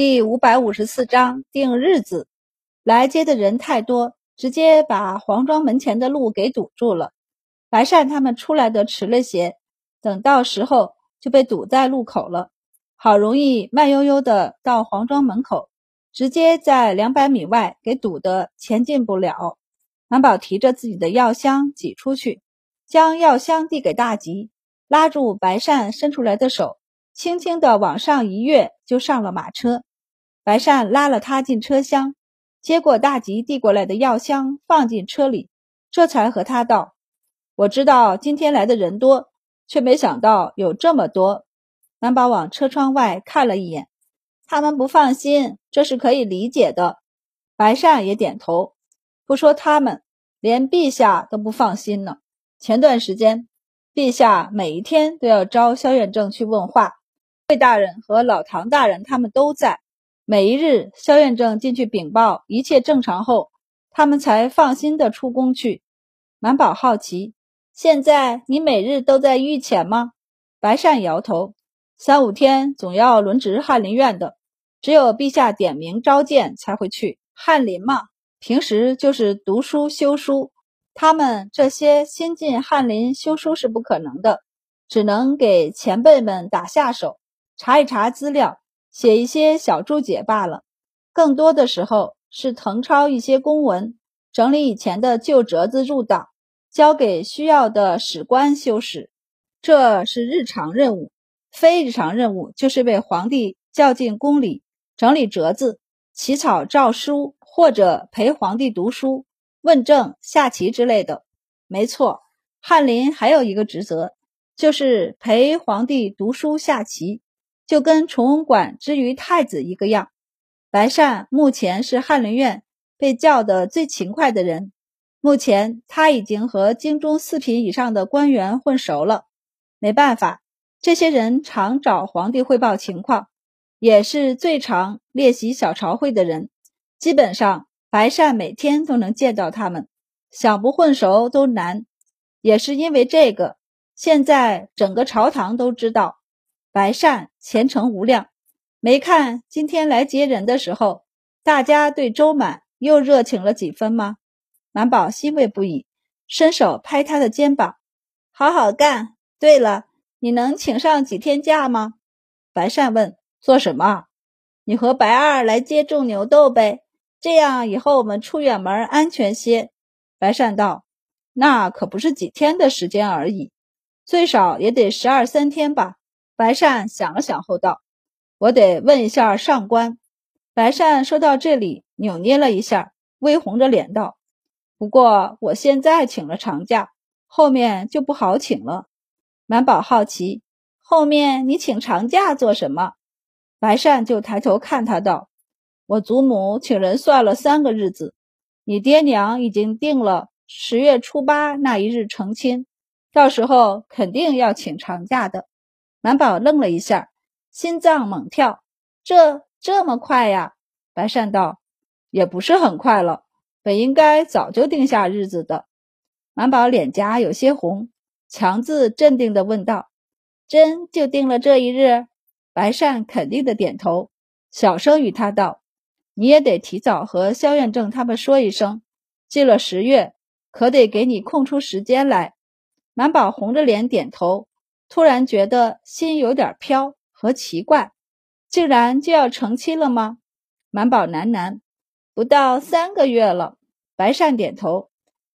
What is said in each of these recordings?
第五百五十四章定日子。来接的人太多，直接把黄庄门前的路给堵住了。白善他们出来的迟了些，等到时候就被堵在路口了。好容易慢悠悠的到黄庄门口，直接在两百米外给堵得前进不了。满宝提着自己的药箱挤出去，将药箱递给大吉，拉住白善伸出来的手，轻轻的往上一跃，就上了马车。白善拉了他进车厢，接过大吉递过来的药箱，放进车里，这才和他道：“我知道今天来的人多，却没想到有这么多。”南宝往车窗外看了一眼，他们不放心，这是可以理解的。白善也点头，不说他们，连陛下都不放心呢。前段时间，陛下每一天都要招萧远正去问话，魏大人和老唐大人他们都在。每一日，萧院正进去禀报一切正常后，他们才放心的出宫去。满宝好奇：“现在你每日都在御前吗？”白善摇头：“三五天总要轮值翰林院的，只有陛下点名召见才会去。翰林嘛，平时就是读书修书，他们这些新进翰林修书是不可能的，只能给前辈们打下手，查一查资料。”写一些小注解罢了，更多的时候是誊抄一些公文，整理以前的旧折子入档，交给需要的史官修史。这是日常任务。非日常任务就是为皇帝叫进宫里，整理折子、起草诏书，或者陪皇帝读书、问政、下棋之类的。没错，翰林还有一个职责，就是陪皇帝读书、下棋。就跟崇文馆之于太子一个样，白善目前是翰林院被叫的最勤快的人。目前他已经和京中四品以上的官员混熟了。没办法，这些人常找皇帝汇报情况，也是最常列席小朝会的人。基本上，白善每天都能见到他们，想不混熟都难。也是因为这个，现在整个朝堂都知道。白善前程无量，没看今天来接人的时候，大家对周满又热情了几分吗？满宝欣慰不已，伸手拍他的肩膀：“好好干。对了，你能请上几天假吗？”白善问：“做什么？你和白二来接种牛痘呗，这样以后我们出远门安全些。”白善道：“那可不是几天的时间而已，最少也得十二三天吧。”白善想了想后道：“我得问一下上官。”白善说到这里，扭捏了一下，微红着脸道：“不过我现在请了长假，后面就不好请了。”满宝好奇：“后面你请长假做什么？”白善就抬头看他道：“我祖母请人算了三个日子，你爹娘已经定了十月初八那一日成亲，到时候肯定要请长假的。”满宝愣了一下，心脏猛跳。这这么快呀？白善道：“也不是很快了，本应该早就定下日子的。”满宝脸颊有些红，强自镇定的问道：“真就定了这一日？”白善肯定的点头，小声与他道：“你也得提早和萧院正他们说一声，进了十月，可得给你空出时间来。”满宝红着脸点头。突然觉得心有点飘和奇怪，竟然就要成亲了吗？满宝喃喃：“不到三个月了。”白善点头。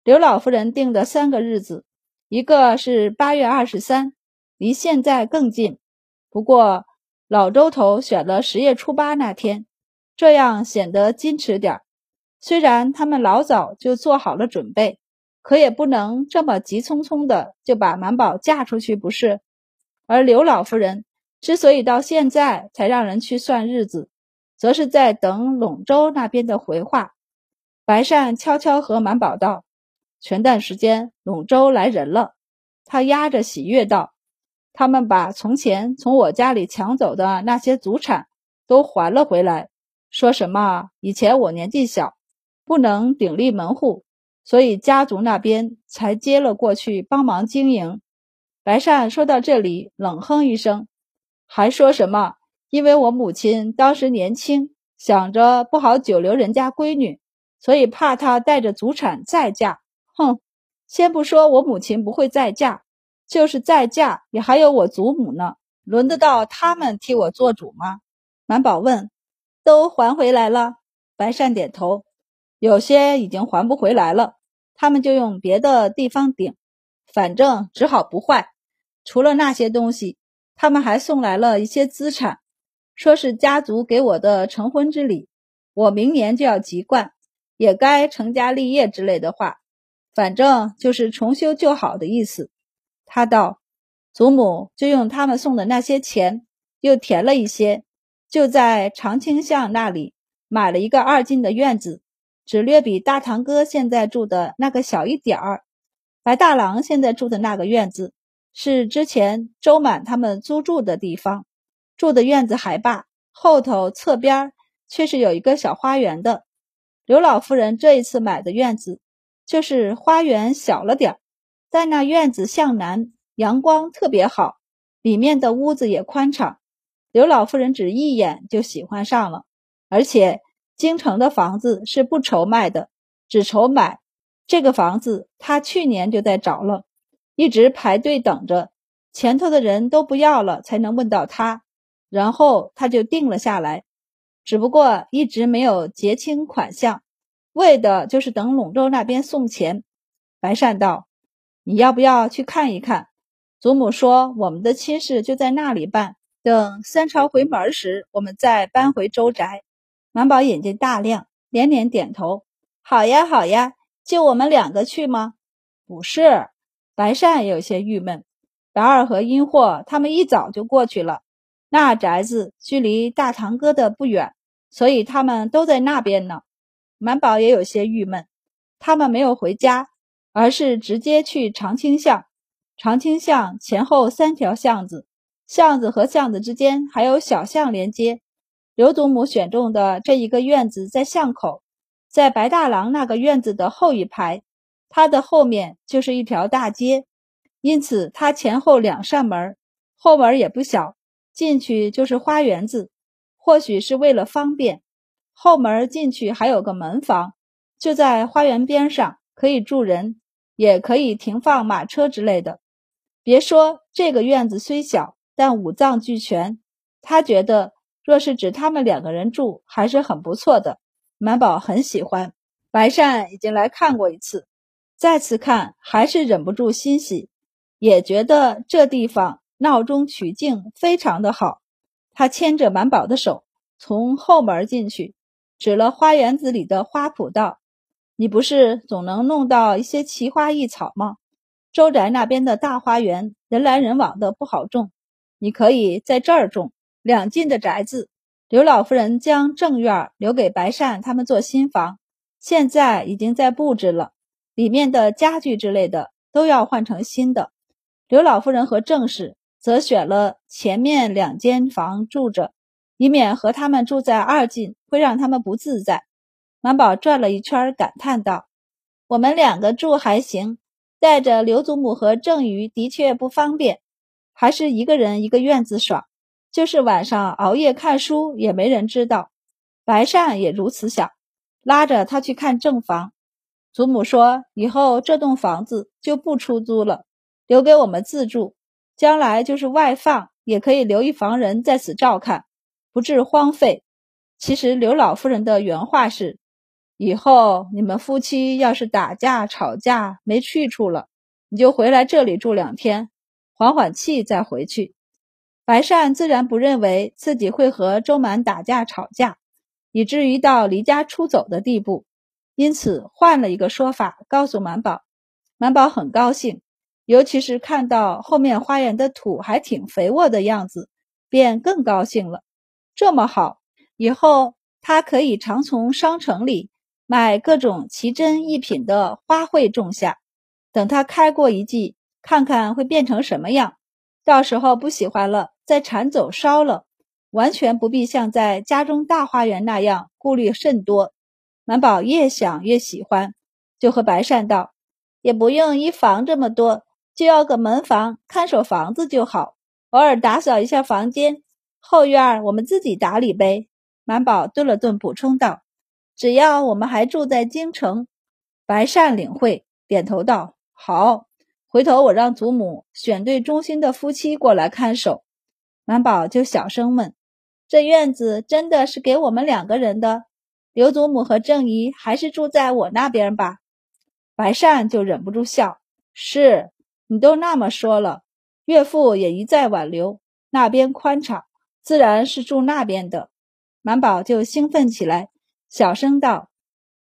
刘老夫人定的三个日子，一个是八月二十三，离现在更近。不过老周头选了十月初八那天，这样显得矜持点。虽然他们老早就做好了准备。可也不能这么急匆匆的就把满宝嫁出去，不是？而刘老夫人之所以到现在才让人去算日子，则是在等陇州那边的回话。白善悄悄和满宝道：“前段时间陇州来人了。”他压着喜悦道：“他们把从前从我家里抢走的那些祖产都还了回来，说什么以前我年纪小，不能鼎立门户。”所以家族那边才接了过去帮忙经营。白善说到这里，冷哼一声，还说什么因为我母亲当时年轻，想着不好久留人家闺女，所以怕她带着祖产再嫁。哼，先不说我母亲不会再嫁，就是再嫁，也还有我祖母呢，轮得到他们替我做主吗？满宝问。都还回来了。白善点头。有些已经还不回来了，他们就用别的地方顶，反正只好不坏。除了那些东西，他们还送来了一些资产。说是家族给我的成婚之礼，我明年就要籍贯，也该成家立业之类的话，反正就是重修旧好的意思。他道：“祖母就用他们送的那些钱，又填了一些，就在长青巷那里买了一个二进的院子，只略比大堂哥现在住的那个小一点儿。白大郎现在住的那个院子，是之前周满他们租住的地方。”住的院子还罢，后头侧边却是有一个小花园的。刘老夫人这一次买的院子，就是花园小了点儿，但那院子向南，阳光特别好，里面的屋子也宽敞。刘老夫人只一眼就喜欢上了，而且京城的房子是不愁卖的，只愁买。这个房子她去年就在找了，一直排队等着，前头的人都不要了，才能问到他。然后他就定了下来，只不过一直没有结清款项，为的就是等陇州那边送钱。白善道：“你要不要去看一看？”祖母说：“我们的亲事就在那里办，等三朝回门时，我们再搬回周宅。”满宝眼睛大亮，连连点头：“好呀，好呀，就我们两个去吗？”不是，白善也有些郁闷。白二和阴货他们一早就过去了。那宅子距离大堂哥的不远，所以他们都在那边呢。满宝也有些郁闷，他们没有回家，而是直接去长青巷。长青巷前后三条巷子，巷子和巷子之间还有小巷连接。刘祖母选中的这一个院子在巷口，在白大郎那个院子的后一排，它的后面就是一条大街，因此它前后两扇门，后门也不小。进去就是花园子，或许是为了方便。后门进去还有个门房，就在花园边上，可以住人，也可以停放马车之类的。别说这个院子虽小，但五脏俱全。他觉得，若是指他们两个人住，还是很不错的。满宝很喜欢。白善已经来看过一次，再次看还是忍不住欣喜，也觉得这地方。闹中取静，非常的好。他牵着满宝的手，从后门进去，指了花园子里的花圃道：“你不是总能弄到一些奇花异草吗？周宅那边的大花园，人来人往的，不好种。你可以在这儿种。两进的宅子，刘老夫人将正院留给白善他们做新房，现在已经在布置了，里面的家具之类的都要换成新的。刘老夫人和郑氏。”则选了前面两间房住着，以免和他们住在二进会让他们不自在。满宝转了一圈，感叹道：“我们两个住还行，带着刘祖母和郑瑜的确不方便，还是一个人一个院子爽。就是晚上熬夜看书，也没人知道。”白善也如此想，拉着他去看正房。祖母说：“以后这栋房子就不出租了，留给我们自住。”将来就是外放，也可以留一房人在此照看，不致荒废。其实刘老夫人的原话是：以后你们夫妻要是打架吵架没去处了，你就回来这里住两天，缓缓气再回去。白善自然不认为自己会和周满打架吵架，以至于到离家出走的地步，因此换了一个说法告诉满宝。满宝很高兴。尤其是看到后面花园的土还挺肥沃的样子，便更高兴了。这么好，以后他可以常从商城里买各种奇珍异品的花卉种下，等它开过一季，看看会变成什么样。到时候不喜欢了，再铲走烧了，完全不必像在家中大花园那样顾虑甚多。满宝越想越喜欢，就和白善道：“也不用一房这么多。”就要个门房看守房子就好，偶尔打扫一下房间，后院我们自己打理呗。”满宝顿了顿，补充道：“只要我们还住在京城。”白善领会，点头道：“好，回头我让祖母选对忠心的夫妻过来看守。”满宝就小声问：“这院子真的是给我们两个人的？刘祖母和郑姨还是住在我那边吧？”白善就忍不住笑：“是你都那么说了，岳父也一再挽留，那边宽敞，自然是住那边的。”满宝就兴奋起来，小声道：“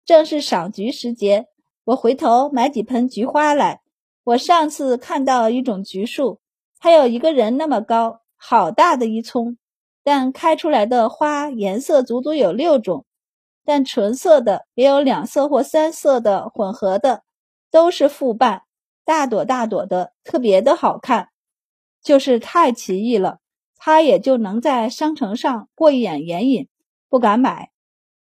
正是赏菊时节。”我回头买几盆菊花来。我上次看到一种菊树，它有一个人那么高，好大的一丛，但开出来的花颜色足足有六种，但纯色的也有两色或三色的混合的，都是复瓣，大朵大朵的，特别的好看，就是太奇异了。他也就能在商城上过一眼眼瘾，不敢买。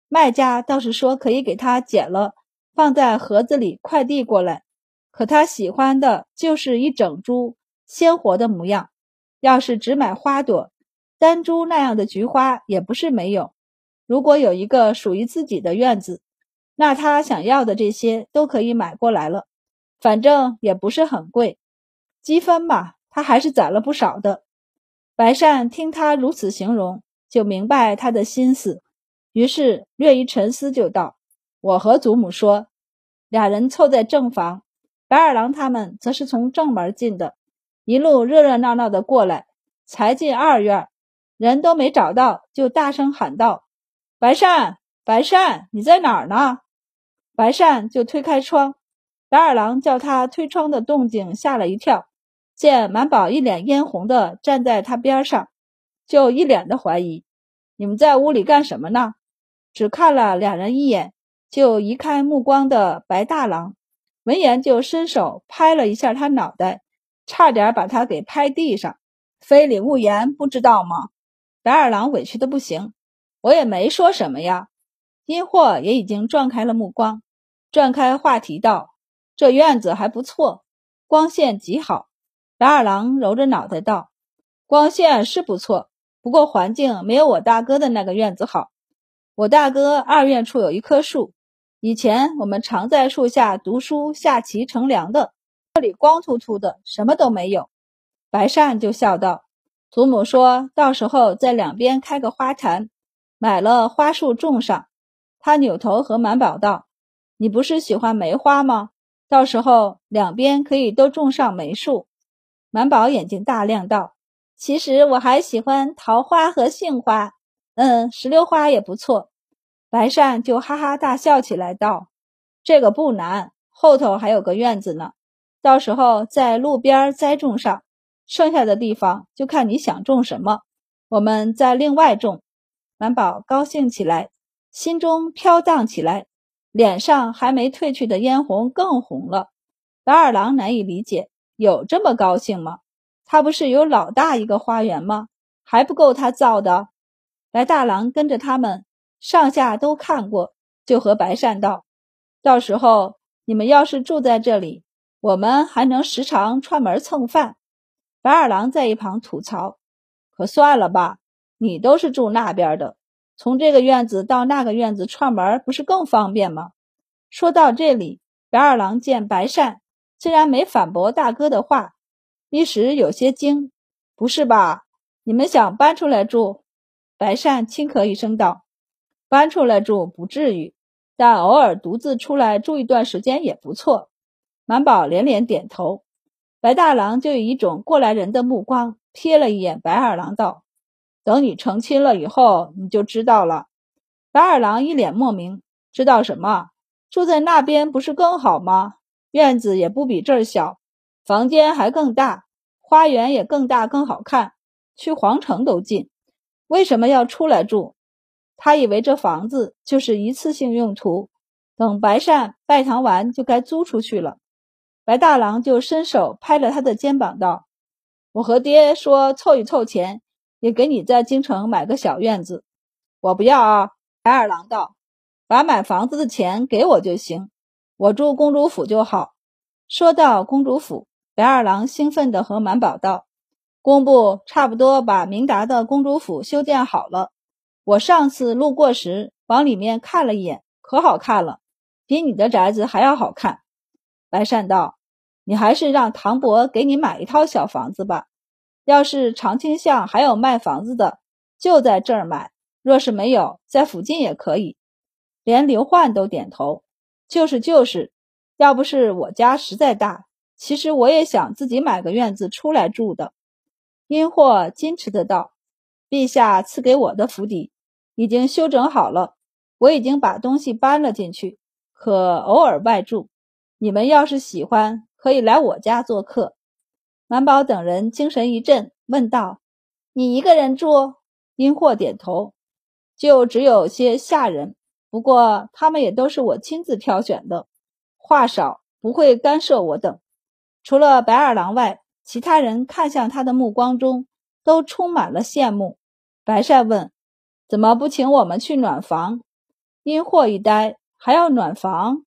卖家倒是说可以给他剪了。放在盒子里快递过来，可他喜欢的就是一整株鲜活的模样。要是只买花朵，单株那样的菊花也不是没有。如果有一个属于自己的院子，那他想要的这些都可以买过来了，反正也不是很贵。积分嘛，他还是攒了不少的。白善听他如此形容，就明白他的心思，于是略一沉思，就道：“我和祖母说。”俩人凑在正房，白二郎他们则是从正门进的，一路热热闹闹的过来，才进二院，人都没找到，就大声喊道：“白善，白善，你在哪儿呢？”白善就推开窗，白二郎叫他推窗的动静吓了一跳，见满宝一脸嫣红的站在他边上，就一脸的怀疑：“你们在屋里干什么呢？”只看了两人一眼。就移开目光的白大郎，闻言就伸手拍了一下他脑袋，差点把他给拍地上。非礼勿言，不知道吗？白二郎委屈的不行，我也没说什么呀。阴货也已经转开了目光，转开话题道：“这院子还不错，光线极好。”白二郎揉着脑袋道：“光线是不错，不过环境没有我大哥的那个院子好。我大哥二院处有一棵树。”以前我们常在树下读书、下棋、乘凉的，这里光秃秃的，什么都没有。白善就笑道：“祖母说到时候在两边开个花坛，买了花树种上。”他扭头和满宝道：“你不是喜欢梅花吗？到时候两边可以都种上梅树。”满宝眼睛大亮道：“其实我还喜欢桃花和杏花，嗯，石榴花也不错。”白善就哈哈大笑起来，道：“这个不难，后头还有个院子呢，到时候在路边栽种上，剩下的地方就看你想种什么，我们再另外种。”满宝高兴起来，心中飘荡起来，脸上还没褪去的嫣红更红了。白二郎难以理解，有这么高兴吗？他不是有老大一个花园吗？还不够他造的？白大郎跟着他们。上下都看过，就和白善道：“到时候你们要是住在这里，我们还能时常串门蹭饭。”白二郎在一旁吐槽：“可算了吧，你都是住那边的，从这个院子到那个院子串门不是更方便吗？”说到这里，白二郎见白善竟然没反驳大哥的话，一时有些惊：“不是吧？你们想搬出来住？”白善轻咳一声道。搬出来住不至于，但偶尔独自出来住一段时间也不错。满宝连连点头，白大郎就以一种过来人的目光瞥了一眼白二郎，道：“等你成亲了以后，你就知道了。”白二郎一脸莫名，知道什么？住在那边不是更好吗？院子也不比这儿小，房间还更大，花园也更大更好看，去皇城都近，为什么要出来住？他以为这房子就是一次性用途，等白善拜堂完就该租出去了。白大郎就伸手拍了他的肩膀，道：“我和爹说凑一凑钱，也给你在京城买个小院子。”我不要啊！白二郎道：“把买房子的钱给我就行，我住公主府就好。”说到公主府，白二郎兴奋地和满宝道：“工部差不多把明达的公主府修建好了。我上次路过时往里面看了一眼，可好看了，比你的宅子还要好看。白善道：“你还是让唐伯给你买一套小房子吧。要是长青巷还有卖房子的，就在这儿买；若是没有，在附近也可以。”连刘焕都点头：“就是就是。要不是我家实在大，其实我也想自己买个院子出来住的。”殷霍矜持的道：“陛下赐给我的府邸已经修整好了，我已经把东西搬了进去，可偶尔外住。”你们要是喜欢，可以来我家做客。满宝等人精神一振，问道：“你一个人住？”殷霍点头：“就只有些下人，不过他们也都是我亲自挑选的，话少，不会干涉我等。除了白二郎外，其他人看向他的目光中都充满了羡慕。”白善问：“怎么不请我们去暖房？”殷霍一呆：“还要暖房？”